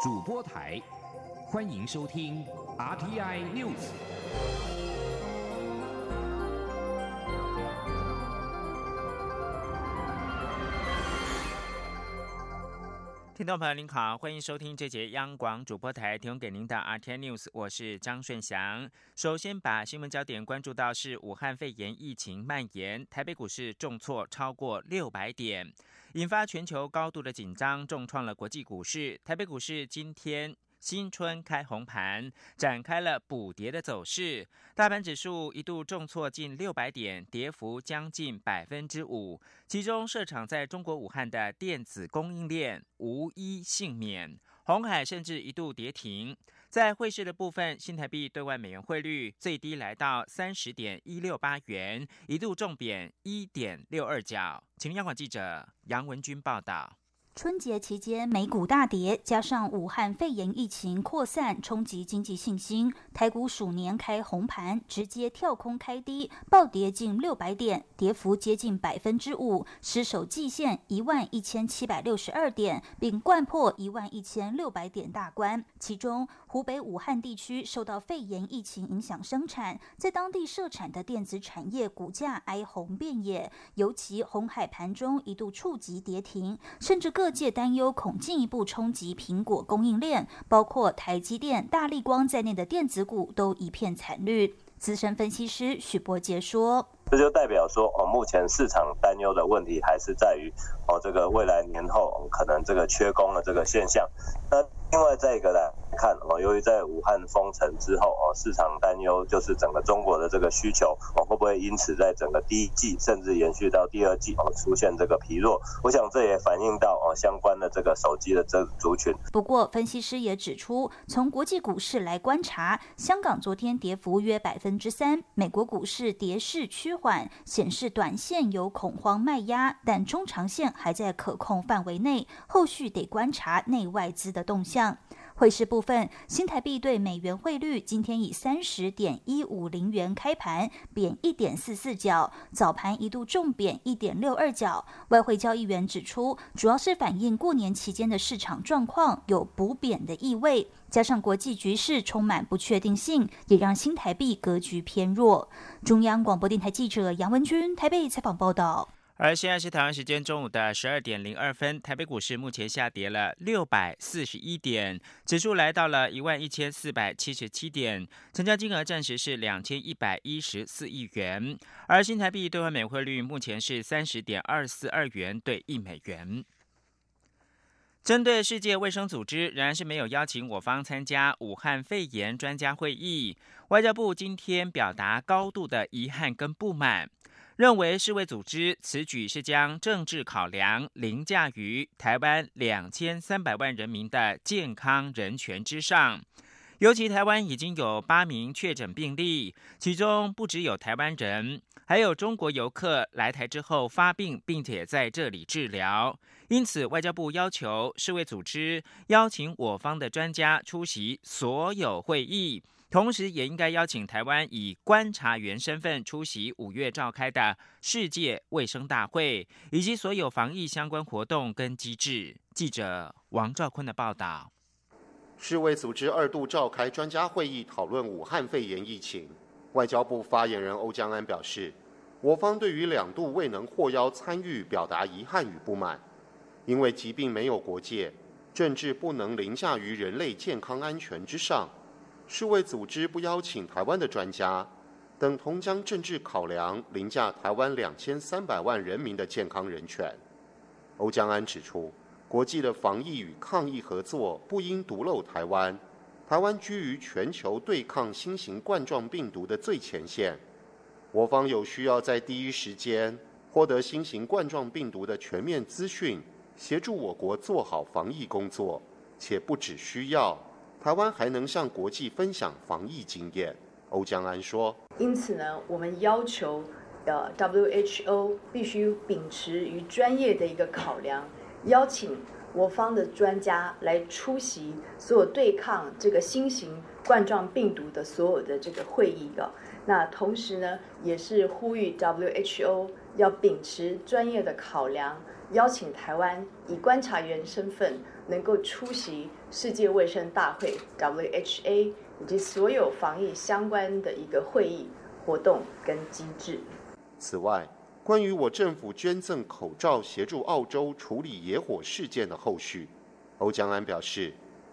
主播台，欢迎收听 RTI News。听众朋友您好，欢迎收听这节央广主播台提供给您的 RTI News，我是张顺祥。首先把新闻焦点关注到是武汉肺炎疫情蔓延，台北股市重挫超过六百点，引发全球高度的紧张，重创了国际股市。台北股市今天。新春开红盘，展开了补跌的走势。大盘指数一度重挫近六百点，跌幅将近百分之五。其中，设厂在中国武汉的电子供应链无一幸免，红海甚至一度跌停。在汇市的部分，新台币对外美元汇率最低来到三十点一六八元，一度重贬一点六二角。请央广记者杨文军报道。春节期间，美股大跌，加上武汉肺炎疫情扩散，冲击经济信心。台股鼠年开红盘，直接跳空开低，暴跌近六百点，跌幅接近百分之五，失守季线一万一千七百六十二点，并贯破一万一千六百点大关。其中，湖北武汉地区受到肺炎疫情影响，生产在当地设产的电子产业股价哀鸿遍野，尤其红海盘中一度触及跌停，甚至各。界担忧恐进一步冲击苹果供应链，包括台积电、大力光在内的电子股都一片惨绿。资深分析师许博杰说：“这就代表说，哦，目前市场担忧的问题还是在于，哦，这个未来年后可能这个缺工的这个现象。那另外再一个呢？”看哦，由于在武汉封城之后哦，市场担忧就是整个中国的这个需求，不会因此在整个第一季甚至延续到第二季哦，出现这个疲弱？我想这也反映到哦相关的这个手机的这族群。不过，分析师也指出，从国际股市来观察，香港昨天跌幅约百分之三，美国股市跌势趋缓，显示短线有恐慌卖压，但中长线还在可控范围内，后续得观察内外资的动向。汇市部分，新台币对美元汇率今天以三十点一五零元开盘，贬一点四四角，早盘一度重贬一点六二角。外汇交易员指出，主要是反映过年期间的市场状况有补贬的意味，加上国际局势充满不确定性，也让新台币格局偏弱。中央广播电台记者杨文君台北采访报道。而现在是台湾时间中午的十二点零二分，台北股市目前下跌了六百四十一点，指数来到了一万一千四百七十七点，成交金额暂时是两千一百一十四亿元。而新台币兑换美汇率目前是三十点二四二元兑一美元。针对世界卫生组织仍然是没有邀请我方参加武汉肺炎专家会议，外交部今天表达高度的遗憾跟不满。认为世卫组织此举是将政治考量凌驾于台湾两千三百万人民的健康人权之上。尤其台湾已经有八名确诊病例，其中不只有台湾人，还有中国游客来台之后发病，并且在这里治疗。因此，外交部要求世卫组织邀请我方的专家出席所有会议。同时，也应该邀请台湾以观察员身份出席五月召开的世界卫生大会，以及所有防疫相关活动跟机制。记者王兆坤的报道。世卫组织二度召开专家会议，讨论武汉肺炎疫情。外交部发言人欧江安表示，我方对于两度未能获邀参与，表达遗憾与不满。因为疾病没有国界，政治不能凌驾于人类健康安全之上。世卫组织不邀请台湾的专家，等同将政治考量凌驾台湾两千三百万人民的健康人权。欧江安指出，国际的防疫与抗疫合作不应独漏台湾。台湾居于全球对抗新型冠状病毒的最前线，我方有需要在第一时间获得新型冠状病毒的全面资讯，协助我国做好防疫工作，且不只需要。台湾还能向国际分享防疫经验，欧江安说。因此呢，我们要求呃 WHO 必须秉持于专业的一个考量，邀请我方的专家来出席所有对抗这个新型冠状病毒的所有的这个会议的。那同时呢，也是呼吁 WHO 要秉持专业的考量，邀请台湾以观察员身份。能够出席世界卫生大会 （WHA） 以及所有防疫相关的一个会议活动跟机制。此外，关于我政府捐赠口罩协助澳洲处理野火事件的后续，欧江安表示，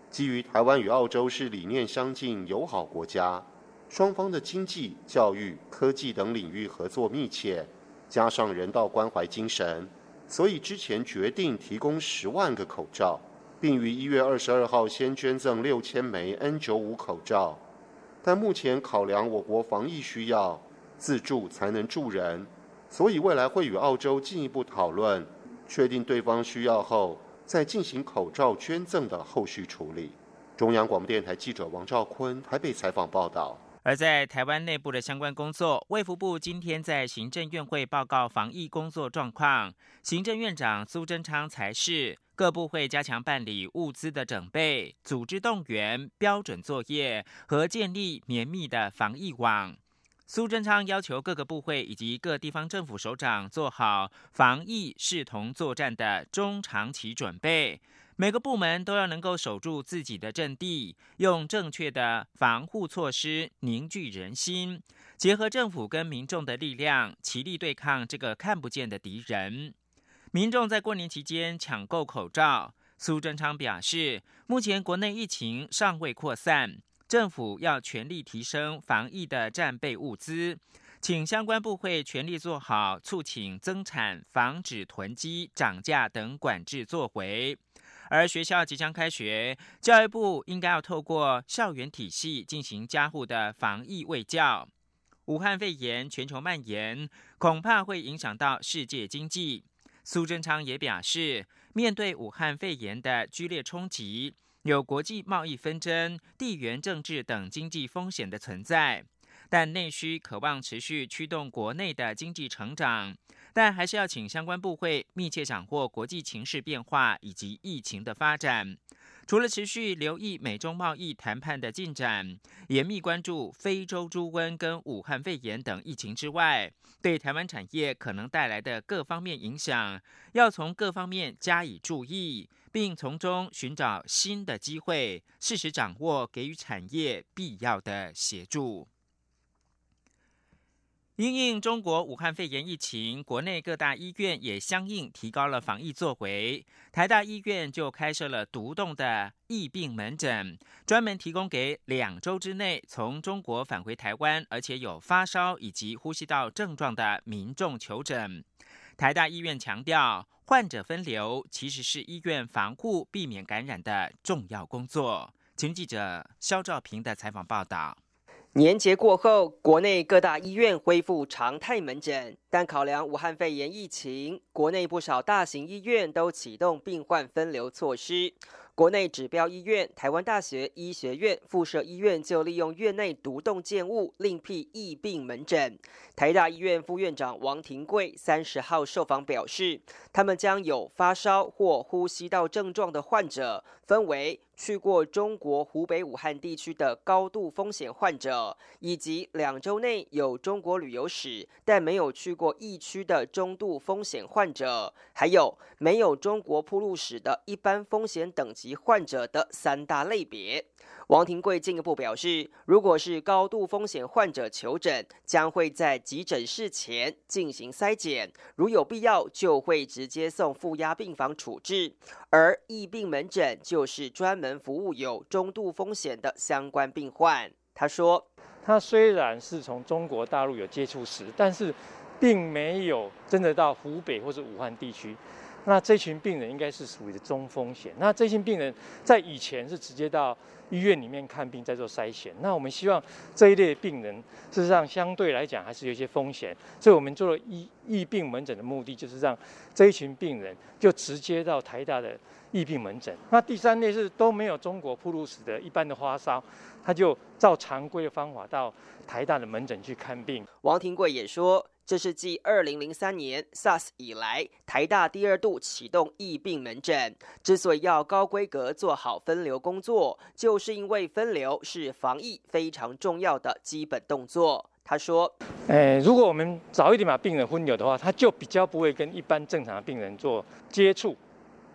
基于台湾与澳洲是理念相近、友好国家，双方的经济、教育、科技等领域合作密切，加上人道关怀精神，所以之前决定提供十万个口罩，并于一月二十二号先捐赠六千枚 N 九五口罩。但目前考量我国防疫需要，自助才能助人。所以未来会与澳洲进一步讨论，确定对方需要后，再进行口罩捐赠的后续处理。中央广播电台记者王兆坤台北采访报道。而在台湾内部的相关工作，卫福部今天在行政院会报告防疫工作状况。行政院长苏贞昌才是各部会加强办理物资的准备、组织动员、标准作业和建立绵密的防疫网。苏贞昌要求各个部会以及各地方政府首长做好防疫视同作战的中长期准备，每个部门都要能够守住自己的阵地，用正确的防护措施凝聚人心，结合政府跟民众的力量，齐力对抗这个看不见的敌人。民众在过年期间抢购口罩，苏贞昌表示，目前国内疫情尚未扩散。政府要全力提升防疫的战备物资，请相关部会全力做好促请增产、防止囤积、涨价等管制作为。而学校即将开学，教育部应该要透过校园体系进行加护的防疫卫教。武汉肺炎全球蔓延，恐怕会影响到世界经济。苏贞昌也表示，面对武汉肺炎的剧烈冲击。有国际贸易纷争、地缘政治等经济风险的存在，但内需渴望持续驱动国内的经济成长，但还是要请相关部会密切掌握国际情势变化以及疫情的发展。除了持续留意美中贸易谈判的进展，严密关注非洲猪瘟跟武汉肺炎等疫情之外，对台湾产业可能带来的各方面影响，要从各方面加以注意。并从中寻找新的机会，适时掌握给予产业必要的协助。因应中国武汉肺炎疫情，国内各大医院也相应提高了防疫作为。台大医院就开设了独栋的疫病门诊，专门提供给两周之内从中国返回台湾，而且有发烧以及呼吸道症状的民众求诊。台大医院强调。患者分流其实是医院防护、避免感染的重要工作。请记者肖兆平的采访报道。年节过后，国内各大医院恢复常态门诊，但考量武汉肺炎疫情，国内不少大型医院都启动病患分流措施。国内指标医院台湾大学医学院附设医院就利用院内独栋建物另辟疫病门诊。台大医院副院长王庭贵三十号受访表示，他们将有发烧或呼吸道症状的患者分为。去过中国湖北武汉地区的高度风险患者，以及两周内有中国旅游史但没有去过疫区的中度风险患者，还有没有中国铺路史的一般风险等级患者的三大类别。王庭贵进一步表示，如果是高度风险患者求诊，将会在急诊室前进行筛检，如有必要，就会直接送负压病房处置。而疫病门诊就是专门服务有中度风险的相关病患。他说：“他虽然是从中国大陆有接触史，但是并没有真的到湖北或者武汉地区。那这群病人应该是属于中风险。那这群病人在以前是直接到。”医院里面看病在做筛选，那我们希望这一类病人事实上相对来讲还是有一些风险，所以我们做了疫疫病门诊的目的就是让这一群病人就直接到台大的疫病门诊。那第三类是都没有中国铺路史的一般的发烧，他就照常规的方法到台大的门诊去看病。王庭贵也说。这是继二零零三年 SARS 以来，台大第二度启动疫病门诊。之所以要高规格做好分流工作，就是因为分流是防疫非常重要的基本动作。他说：“诶，如果我们早一点把病人分流的话，他就比较不会跟一般正常的病人做接触，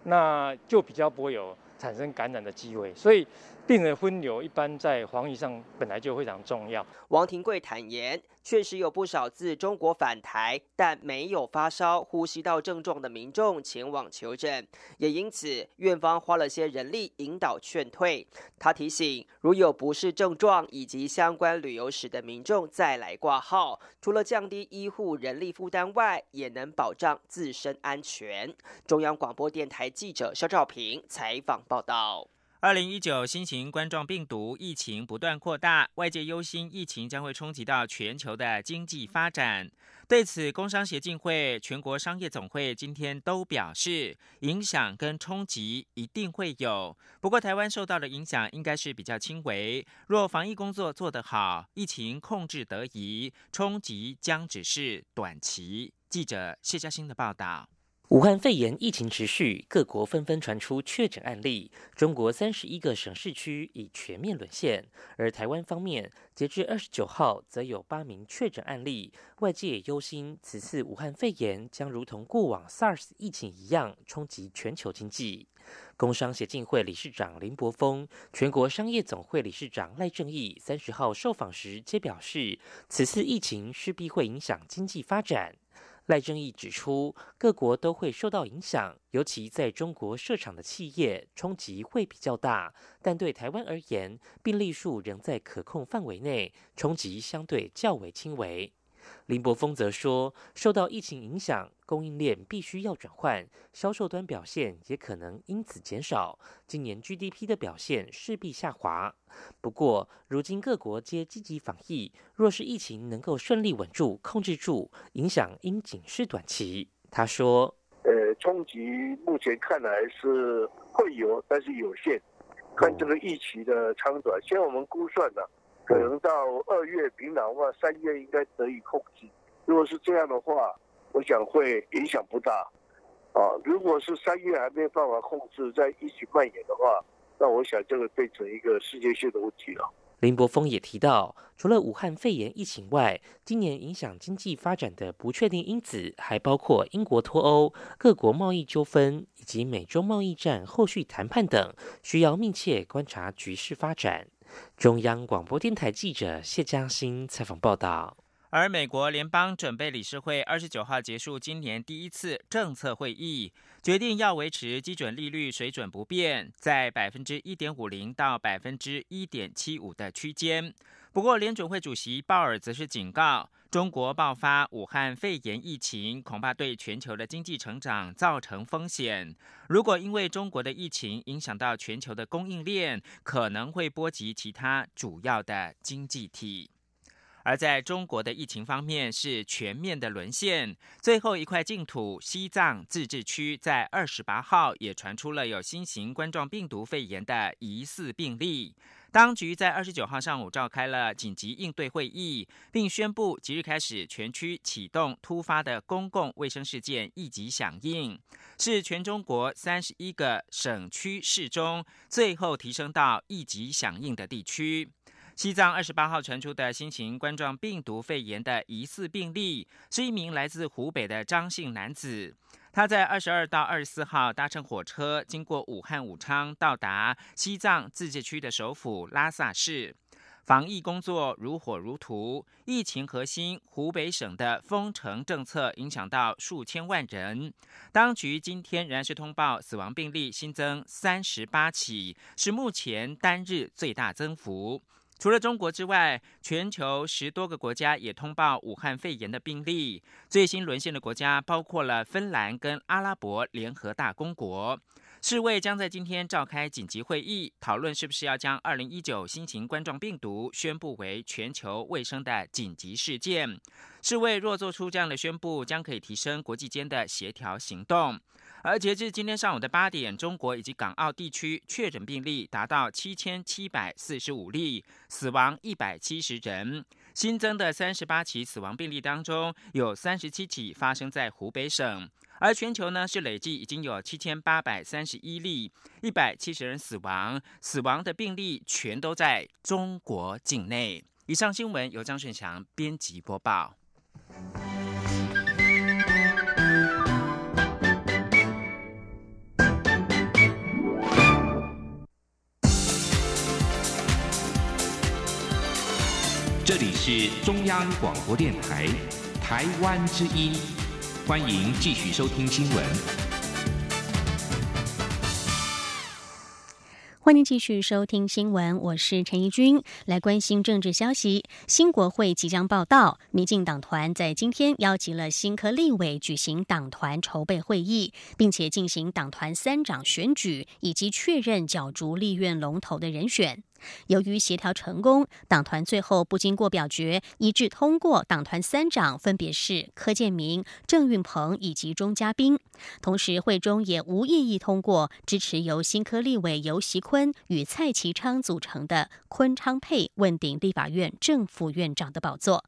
那就比较不会有产生感染的机会，所以病人分流一般在防疫上本来就非常重要。王庭贵坦言，确实有不少自中国返台但没有发烧、呼吸道症状的民众前往求诊，也因此院方花了些人力引导劝退。他提醒，如有不适症状以及相关旅游史的民众再来挂号，除了降低医护人力负担外，也能保障自身安全。中央广播电台记者肖照平采访。报道：二零一九新型冠状病毒疫情不断扩大，外界忧心疫情将会冲击到全球的经济发展。对此，工商协进会、全国商业总会今天都表示，影响跟冲击一定会有。不过，台湾受到的影响应该是比较轻微。若防疫工作做得好，疫情控制得宜，冲击将只是短期。记者谢嘉欣的报道。武汉肺炎疫情持续，各国纷纷传出确诊案例。中国三十一个省市区已全面沦陷，而台湾方面，截至二十九号，则有八名确诊案例。外界也忧心，此次武汉肺炎将如同过往 SARS 疫情一样，冲击全球经济。工商协进会理事长林柏峰、全国商业总会理事长赖正义三十号受访时皆表示，此次疫情势必会影响经济发展。赖正义指出，各国都会受到影响，尤其在中国设厂的企业冲击会比较大。但对台湾而言，病例数仍在可控范围内，冲击相对较为轻微。林柏峰则说，受到疫情影响，供应链必须要转换，销售端表现也可能因此减少。今年 GDP 的表现势必下滑。不过，如今各国皆积极防疫，若是疫情能够顺利稳住、控制住，影响应仅是短期。他说：“呃，冲击目前看来是会有，但是有限，看这个疫情的长短。现在我们估算呢。”可能到二月平的话，三月应该得以控制。如果是这样的话，我想会影响不大。啊，如果是三月还没办法控制，在一起蔓延的话，那我想这个变成一个世界性的问题了。林柏峰也提到，除了武汉肺炎疫情外，今年影响经济发展的不确定因子还包括英国脱欧、各国贸易纠纷以及美中贸易战后续谈判等，需要密切观察局势发展。中央广播电台记者谢嘉欣采访报道。而美国联邦准备理事会二十九号结束今年第一次政策会议，决定要维持基准利率水准不变，在百分之一点五零到百分之一点七五的区间。不过，联准会主席鲍尔则是警告。中国爆发武汉肺炎疫情，恐怕对全球的经济成长造成风险。如果因为中国的疫情影响到全球的供应链，可能会波及其他主要的经济体。而在中国的疫情方面，是全面的沦陷。最后一块净土——西藏自治区，在二十八号也传出了有新型冠状病毒肺炎的疑似病例。当局在二十九号上午召开了紧急应对会议，并宣布即日开始全区启动突发的公共卫生事件一级响应，是全中国三十一个省区市中最后提升到一级响应的地区。西藏二十八号传出的新型冠状病毒肺炎的疑似病例，是一名来自湖北的张姓男子。他在二十二到二十四号搭乘火车，经过武汉武昌，到达西藏自治区的首府拉萨市。防疫工作如火如荼，疫情核心湖北省的封城政策影响到数千万人。当局今天仍然是通报死亡病例新增三十八起，是目前单日最大增幅。除了中国之外，全球十多个国家也通报武汉肺炎的病例。最新沦陷的国家包括了芬兰跟阿拉伯联合大公国。世卫将在今天召开紧急会议，讨论是不是要将二零一九新型冠状病毒宣布为全球卫生的紧急事件。世卫若做出这样的宣布，将可以提升国际间的协调行动。而截至今天上午的八点，中国以及港澳地区确诊病例达到七千七百四十五例，死亡一百七十人。新增的三十八起死亡病例当中，有三十七起发生在湖北省。而全球呢是累计已经有七千八百三十一例，一百七十人死亡，死亡的病例全都在中国境内。以上新闻由张顺强编辑播报。里是中央广播电台台湾之音，欢迎继续收听新闻。欢迎继续收听新闻，我是陈怡君，来关心政治消息。新国会即将报道，民进党团在今天邀集了新科立委举行党团筹备会议，并且进行党团三长选举以及确认角逐立院龙头的人选。由于协调成功，党团最后不经过表决，一致通过党团三长分别是柯建明、郑运鹏以及钟嘉宾。同时，会中也无异议通过支持由新科立委游锡坤与蔡其昌组成的坤昌配问鼎立法院正副院长的宝座。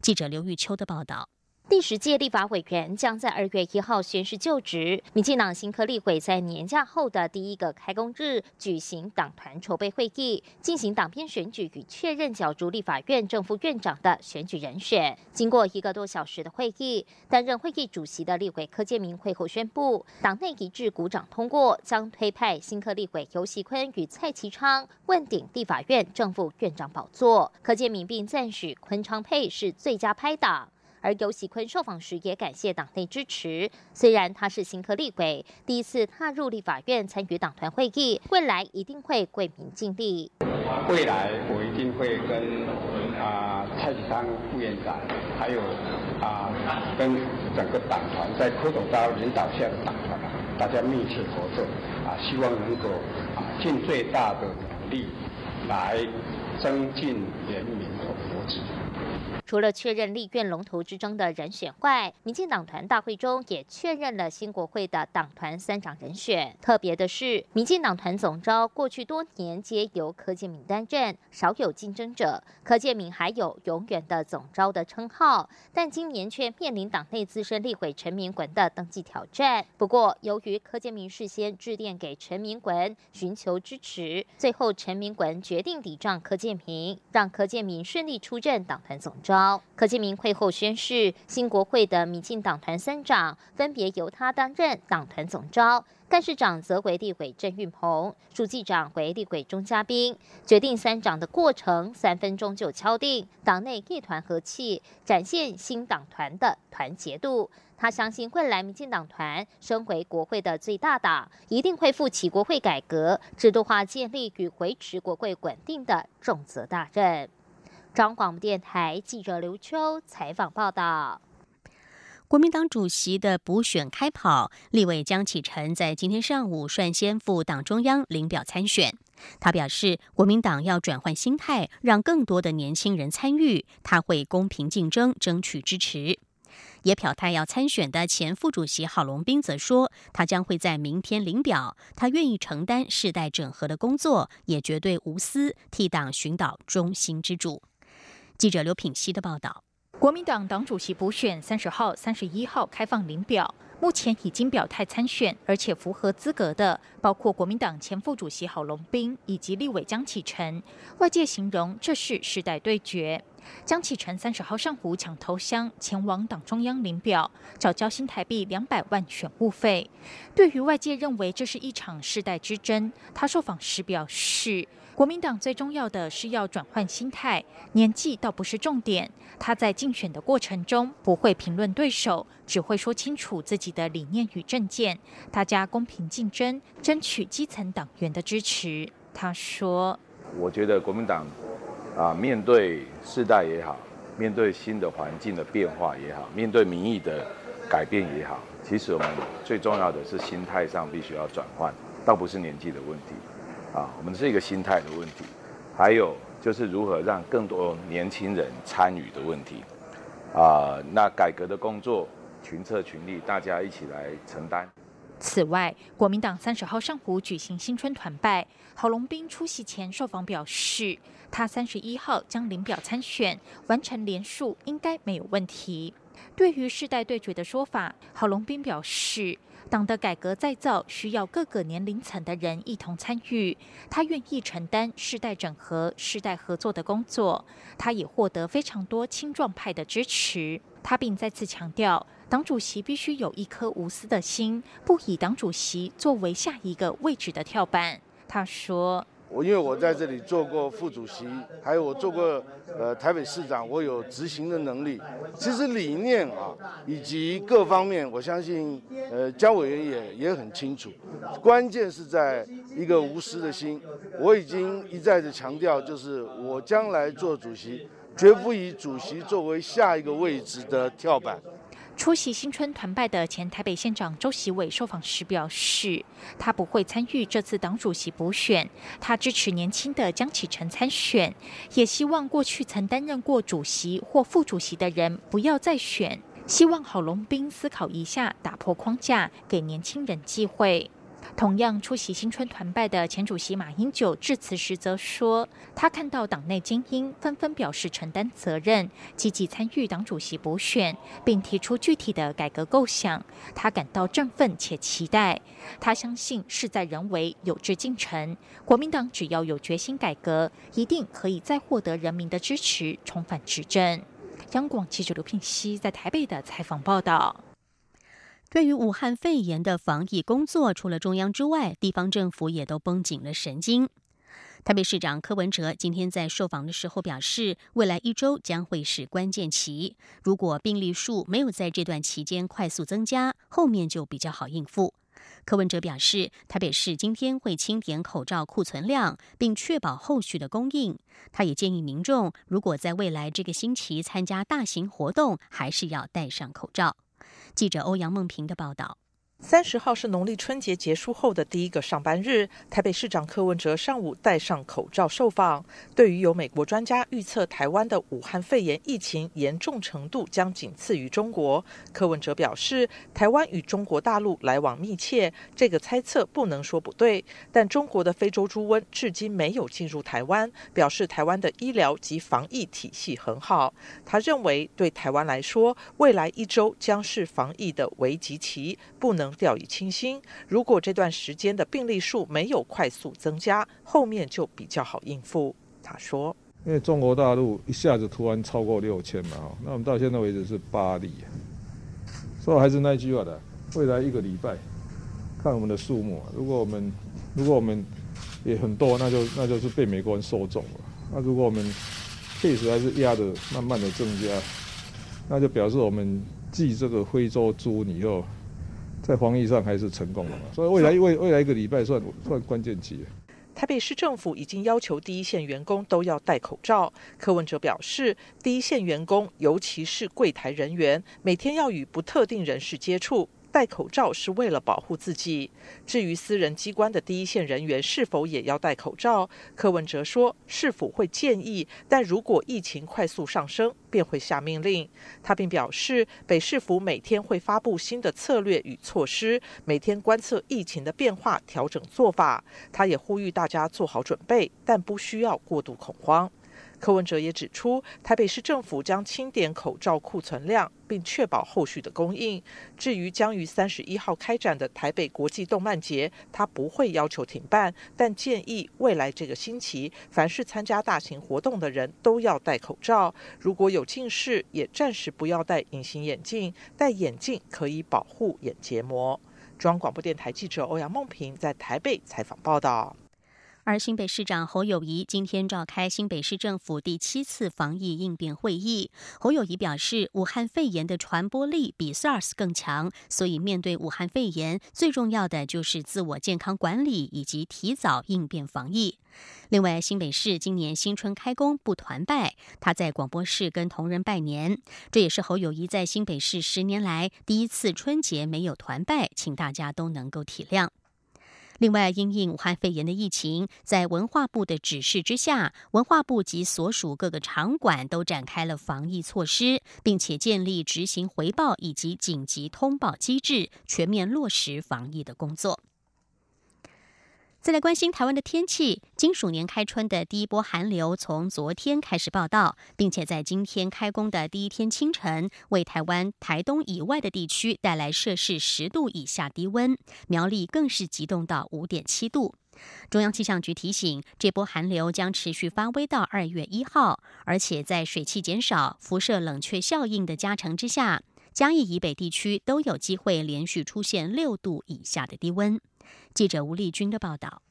记者刘玉秋的报道。第十届立法委员将在二月一号宣誓就职。民进党新科立委在年假后的第一个开工日举行党团筹备会议，进行党编选举与确认角逐立法院正副院长的选举人选。经过一个多小时的会议，担任会议主席的立委柯建明会后宣布，党内一致鼓掌通过，将推派新科立委游锡坤与蔡其昌问鼎立法院正副院长宝座。柯建明并赞许昆昌配是最佳拍档。而尤喜坤受访时也感谢党内支持。虽然他是新科立委，第一次踏入立法院参与党团会议，未来一定会为民尽力。未来我一定会跟啊蔡启昌副院长，还有啊跟整个党团在柯总召领导下的党团，大家密切合作啊，希望能够啊尽最大的努力来增进人民的福祉。除了确认立院龙头之争的人选外，民进党团大会中也确认了新国会的党团三长人选。特别的是，民进党团总召过去多年皆由柯建明担任，少有竞争者。柯建明还有永远的总召的称号，但今年却面临党内资深立委陈明文的登记挑战。不过，由于柯建明事先致电给陈明文寻求支持，最后陈明文决定抵账柯建明，让柯建明顺利出任党团总召。柯建明会后宣誓，新国会的民进党团三长分别由他担任党团总召，干事长则为立委郑运鹏，书记长为立委钟嘉宾。决定三长的过程，三分钟就敲定，党内一团和气，展现新党团的团结度。他相信未来民进党团身为国会的最大党，一定会负起国会改革、制度化建立与维持国会稳定的重责大任。中广电台记者刘秋采访报道：国民党主席的补选开跑，立委江启臣在今天上午率先赴党中央领表参选。他表示，国民党要转换心态，让更多的年轻人参与，他会公平竞争，争取支持。也表态要参选的前副主席郝龙斌则说，他将会在明天领表，他愿意承担世代整合的工作，也绝对无私，替党寻找中心之主。记者刘品熙的报道：国民党党主席补选三十号、三十一号开放领表，目前已经表态参选，而且符合资格的，包括国民党前副主席郝龙斌以及立委江启臣。外界形容这是世代对决。江启臣三十号上午抢头香，前往党中央领表，找交新台币两百万选务费。对于外界认为这是一场世代之争，他受访时表示。国民党最重要的是要转换心态，年纪倒不是重点。他在竞选的过程中不会评论对手，只会说清楚自己的理念与政见，大家公平竞争，争取基层党员的支持。他说：“我觉得国民党啊，面对世代也好，面对新的环境的变化也好，面对民意的改变也好，其实我们最重要的是心态上必须要转换，倒不是年纪的问题。”啊，我们是一个心态的问题，还有就是如何让更多年轻人参与的问题。啊，那改革的工作群策群力，大家一起来承担。此外，国民党三十号上午举行新春团拜，郝龙斌出席前受访表示，他三十一号将领表参选，完成连数应该没有问题。对于世代对决的说法，郝龙斌表示。党的改革再造需要各个年龄层的人一同参与，他愿意承担世代整合、世代合作的工作。他也获得非常多青壮派的支持。他并再次强调，党主席必须有一颗无私的心，不以党主席作为下一个位置的跳板。他说：“我因为我在这里做过副主席，还有我做过呃台北市长，我有执行的能力。其实理念啊，以及各方面，我相信呃江委员也也很清楚。关键是在一个无私的心。我已经一再的强调，就是我将来做主席，绝不以主席作为下一个位置的跳板。出席新春团拜的前台北县长周习伟受访时表示，他不会参与这次党主席补选，他支持年轻的江启臣参选，也希望过去曾担任过主席或副主席的人不要再选，希望郝龙斌思考一下，打破框架，给年轻人机会。同样出席新春团拜的前主席马英九致辞时则说，他看到党内精英纷纷表示承担责任，积极参与党主席补选，并提出具体的改革构想，他感到振奋且期待。他相信事在人为，有志进程。国民党只要有决心改革，一定可以再获得人民的支持，重返执政。央广记者刘聘熙在台北的采访报道。对于武汉肺炎的防疫工作，除了中央之外，地方政府也都绷紧了神经。台北市长柯文哲今天在受访的时候表示，未来一周将会是关键期，如果病例数没有在这段期间快速增加，后面就比较好应付。柯文哲表示，台北市今天会清点口罩库存量，并确保后续的供应。他也建议民众，如果在未来这个星期参加大型活动，还是要戴上口罩。记者欧阳梦平的报道。三十号是农历春节结束后的第一个上班日，台北市长柯文哲上午戴上口罩受访。对于有美国专家预测台湾的武汉肺炎疫情严重程度将仅次于中国，柯文哲表示，台湾与中国大陆来往密切，这个猜测不能说不对。但中国的非洲猪瘟至今没有进入台湾，表示台湾的医疗及防疫体系很好。他认为，对台湾来说，未来一周将是防疫的危急期，不能。掉以轻心。如果这段时间的病例数没有快速增加，后面就比较好应付。他说：“因为中国大陆一下子突然超过六千嘛，哈，那我们到现在为止是八例，所以还是那句话的，未来一个礼拜看我们的数目。如果我们如果我们也很多，那就那就是被美国人收走了。那如果我们 case 还是压的慢慢的增加，那就表示我们继这个非洲猪以后。”在防疫上还是成功了嘛？所以未来未未来一个礼拜算算关键期。台北市政府已经要求第一线员工都要戴口罩。柯文哲表示，第一线员工，尤其是柜台人员，每天要与不特定人士接触。戴口罩是为了保护自己。至于私人机关的第一线人员是否也要戴口罩，柯文哲说是否会建议，但如果疫情快速上升，便会下命令。他并表示，北市府每天会发布新的策略与措施，每天观测疫情的变化，调整做法。他也呼吁大家做好准备，但不需要过度恐慌。柯文哲也指出，台北市政府将清点口罩库存量，并确保后续的供应。至于将于三十一号开展的台北国际动漫节，他不会要求停办，但建议未来这个星期，凡是参加大型活动的人都要戴口罩。如果有近视，也暂时不要戴隐形眼镜，戴眼镜可以保护眼结膜。中央广播电台记者欧阳梦平在台北采访报道。而新北市长侯友谊今天召开新北市政府第七次防疫应变会议。侯友谊表示，武汉肺炎的传播力比 SARS 更强，所以面对武汉肺炎，最重要的就是自我健康管理以及提早应变防疫。另外，新北市今年新春开工不团拜，他在广播室跟同仁拜年，这也是侯友谊在新北市十年来第一次春节没有团拜，请大家都能够体谅。另外，因应武汉肺炎的疫情，在文化部的指示之下，文化部及所属各个场馆都展开了防疫措施，并且建立执行回报以及紧急通报机制，全面落实防疫的工作。再来关心台湾的天气，金属年开春的第一波寒流从昨天开始报道，并且在今天开工的第一天清晨，为台湾台东以外的地区带来摄氏十度以下低温，苗栗更是急冻到五点七度。中央气象局提醒，这波寒流将持续发威到二月一号，而且在水汽减少、辐射冷却效应的加成之下，嘉义以北地区都有机会连续出现六度以下的低温。记者吴丽君的报道。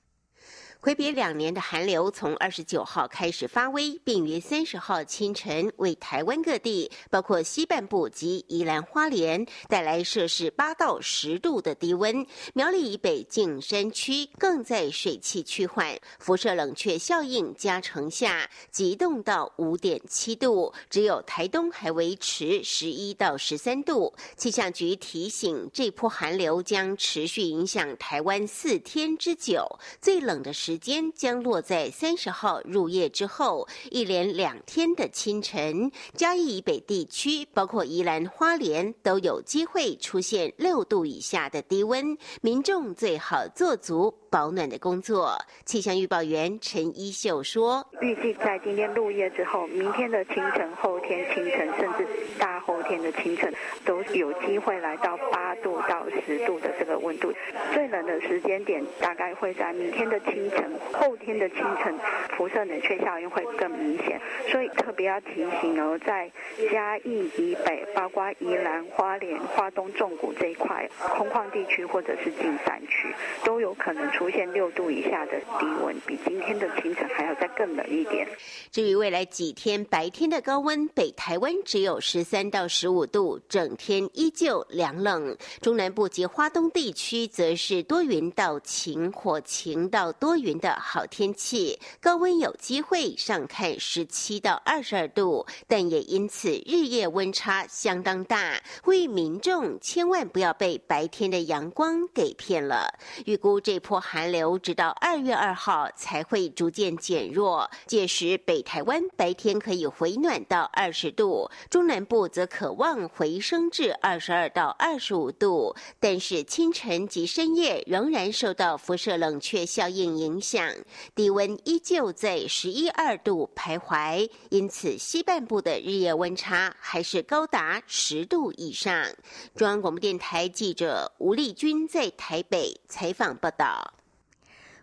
挥别两年的寒流，从二十九号开始发威，并于三十号清晨为台湾各地，包括西半部及宜兰花莲，带来摄氏八到十度的低温。苗栗以北近山区更在水汽趋缓、辐射冷却效应加成下，急冻到五点七度，只有台东还维持十一到十三度。气象局提醒，这波寒流将持续影响台湾四天之久，最冷的时时间将落在三十号入夜之后，一连两天的清晨，嘉义以北地区，包括宜兰花莲，都有机会出现六度以下的低温，民众最好做足保暖的工作。气象预报员陈一秀说：“预计在今天入夜之后，明天的清晨、后天清晨，甚至大后天的清晨，都有机会来到八度到十度的这个温度。最冷的时间点大概会在明天的清晨、后天的清晨，辐射冷却效应会更明显。所以特别要提醒哦，在嘉义以北，包括宜兰花莲、花东纵谷这一块空旷地区，或者是近山区，都有可能出出现六度以下的低温，比今天的清晨还要再更冷一点。至于未来几天白天的高温，北台湾只有十三到十五度，整天依旧凉冷。中南部及花东地区则是多云到晴或晴到多云的好天气，高温有机会上看十七到二十二度，但也因此日夜温差相当大，呼吁民众千万不要被白天的阳光给骗了。预估这波寒流直到二月二号才会逐渐减弱，届时北台湾白天可以回暖到二十度，中南部则可望回升至二十二到二十五度，但是清晨及深夜仍然受到辐射冷却效应影响，低温依旧在十一二度徘徊，因此西半部的日夜温差还是高达十度以上。中央广播电台记者吴丽君在台北采访报道。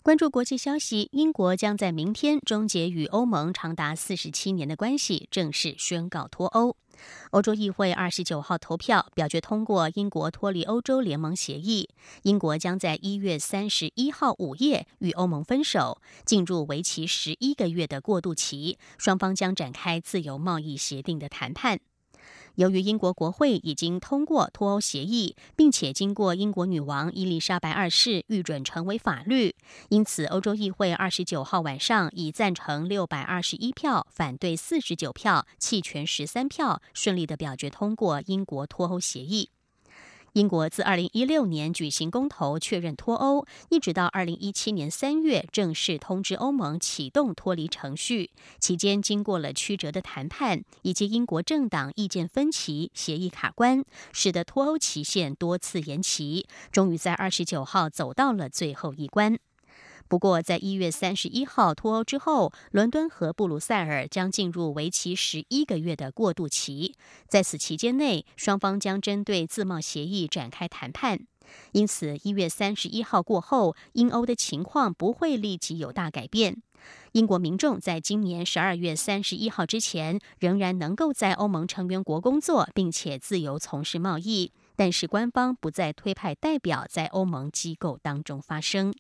关注国际消息，英国将在明天终结与欧盟长达四十七年的关系，正式宣告脱欧。欧洲议会二十九号投票表决通过英国脱离欧洲联盟协议，英国将在一月三十一号午夜与欧盟分手，进入为期十一个月的过渡期，双方将展开自由贸易协定的谈判。由于英国国会已经通过脱欧协议，并且经过英国女王伊丽莎白二世预准成为法律，因此欧洲议会二十九号晚上以赞成六百二十一票、反对四十九票、弃权十三票，顺利的表决通过英国脱欧协议。英国自二零一六年举行公投确认脱欧，一直到二零一七年三月正式通知欧盟启动脱离程序。期间经过了曲折的谈判，以及英国政党意见分歧、协议卡关，使得脱欧期限多次延期，终于在二十九号走到了最后一关。不过，在一月三十一号脱欧之后，伦敦和布鲁塞尔将进入为期十一个月的过渡期。在此期间内，双方将针对自贸协议展开谈判。因此，一月三十一号过后，英欧的情况不会立即有大改变。英国民众在今年十二月三十一号之前，仍然能够在欧盟成员国工作，并且自由从事贸易。但是，官方不再推派代表在欧盟机构当中发声。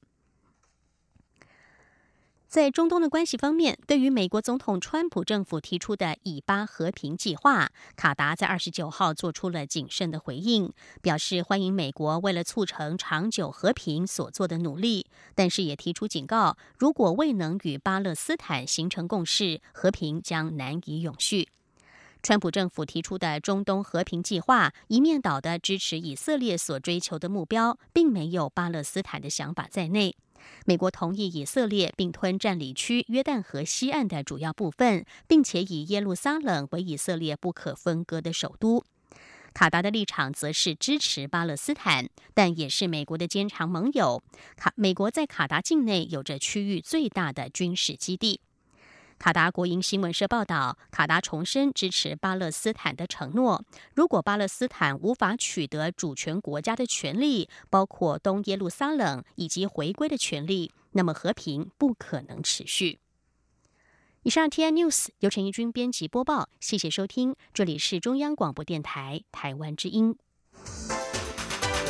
在中东的关系方面，对于美国总统川普政府提出的以巴和平计划，卡达在二十九号做出了谨慎的回应，表示欢迎美国为了促成长久和平所做的努力，但是也提出警告，如果未能与巴勒斯坦形成共识，和平将难以永续。川普政府提出的中东和平计划，一面倒的支持以色列所追求的目标，并没有巴勒斯坦的想法在内。美国同意以色列并吞占领区约旦河西岸的主要部分，并且以耶路撒冷为以色列不可分割的首都。卡达的立场则是支持巴勒斯坦，但也是美国的坚强盟友。卡美国在卡达境内有着区域最大的军事基地。卡达国营新闻社报道，卡达重申支持巴勒斯坦的承诺。如果巴勒斯坦无法取得主权国家的权利，包括东耶路撒冷以及回归的权利，那么和平不可能持续。以上 T N News 由陈义军编辑播报，谢谢收听，这里是中央广播电台台湾之音。